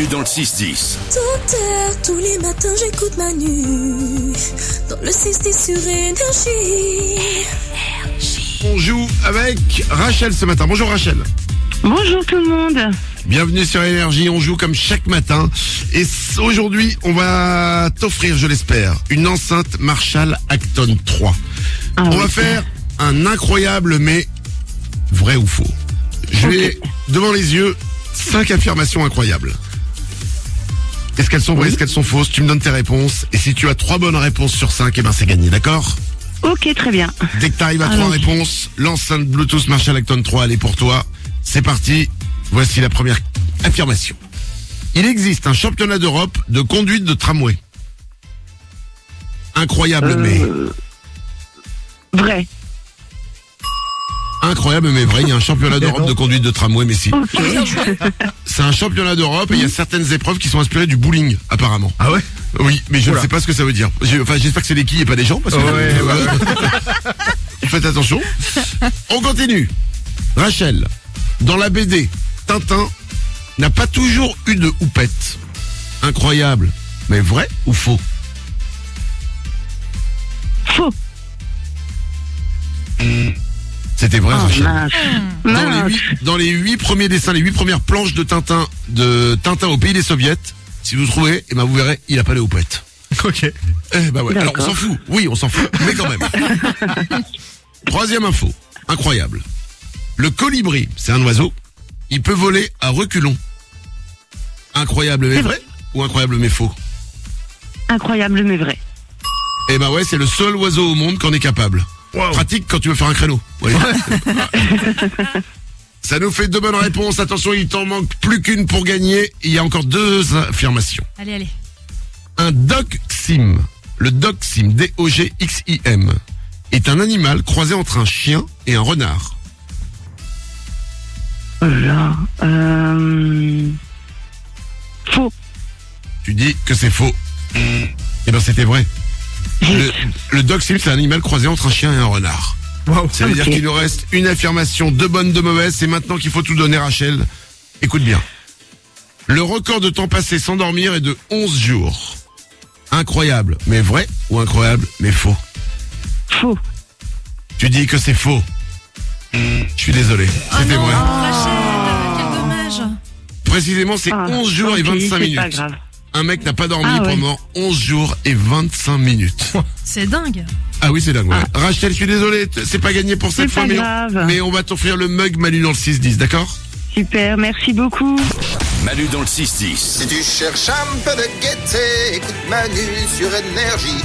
Manu dans le 6-10. Docteur, tous les matins j'écoute Manu dans le 6 sur énergie. On joue avec Rachel ce matin. Bonjour Rachel. Bonjour tout le monde. Bienvenue sur Énergie. On joue comme chaque matin. Et aujourd'hui, on va t'offrir, je l'espère, une enceinte Marshall Acton 3. Ah on oui. va faire un incroyable mais vrai ou faux. Je vais devant les yeux cinq affirmations incroyables. Est-ce qu'elles sont vraies, est-ce qu'elles sont fausses? Tu me donnes tes réponses. Et si tu as trois bonnes réponses sur cinq, eh ben c'est gagné, d'accord? Ok, très bien. Dès que tu arrives à trois réponses, l'enceinte Bluetooth Marshall Acton 3, elle est pour toi. C'est parti. Voici la première affirmation. Il existe un championnat d'Europe de conduite de tramway. Incroyable mais Vrai. incroyable mais vrai. Il y a un championnat d'Europe de conduite de tramway, mais si. Ok. C'est un championnat d'Europe et il y a certaines épreuves qui sont inspirées du bowling, apparemment. Ah ouais? Oui, mais je ne sais pas ce que ça veut dire. J'ai- Enfin, j'espère que c'est des quilles et pas des gens, parce que. Ouais, Voilà. Faites attention. On continue. Rachel, dans la BD, Tintin n'a pas toujours eu de houppette. Incroyable. Mais vrai ou faux? Faux. C'était vrai, Oh, Rachel. mince. Dans les, huit, dans les huit premiers dessins, les huit premières planches de Tintin, de Tintin au pays des soviets, si vous trouvez, eh ben vous verrez, il a pas les houpettes. Ok. Eh ben ouais. Alors on s'en fout. Oui, on s'en fout. Mais quand même. Troisième info. Incroyable. Le colibri, c'est un oiseau. Il peut voler à reculons. Incroyable mais C'est vrai ou incroyable mais faux? Incroyable mais vrai. Eh ben ouais, c'est le seul oiseau au monde qu'on est capable. Wow. Pratique quand tu veux faire un créneau. Ça nous fait deux bonnes réponses. Attention, il t'en manque plus qu'une pour gagner. Il y a encore deux affirmations. Allez, allez. Un dog-sim, le dog-sim, D-O-G-X-I-M, est un animal croisé entre un chien et un renard. Oh là. Euh... Faux. Tu dis que c'est faux. Eh ben c'était vrai. Le, le dog-sim, c'est un animal croisé entre un chien et un renard. Wow. Ça veut dire qu'il nous reste une affirmation, deux bonnes, deux mauvaises. C'est maintenant qu'il faut tout donner, Rachel. Écoute bien. Le record de temps passé sans dormir est de 11 jours. Incroyable, mais vrai ou incroyable, mais faux? Faux. Tu dis que c'est faux. Je suis désolé. C'était vrai. Rachel, quel dommage. Précisément, c'est Ah, 11 jours et tant pis, 25 c'est minutes. pas grave. Un mec n'a pas dormi Ah ouais. pendant 11 jours et 25 minutes. C'est dingue. Ah oui, c'est dingue. ouais. Rachel, je suis désolé, t- c'est pas gagné pour cette C'est fois, pas mais on, grave. mais on va t'offrir le mug Manu dans le 6-10, d'accord? Super, merci beaucoup. Manu dans le 6-10. Si tu cherches un peu de gaieté, écoute Manu sur énergie.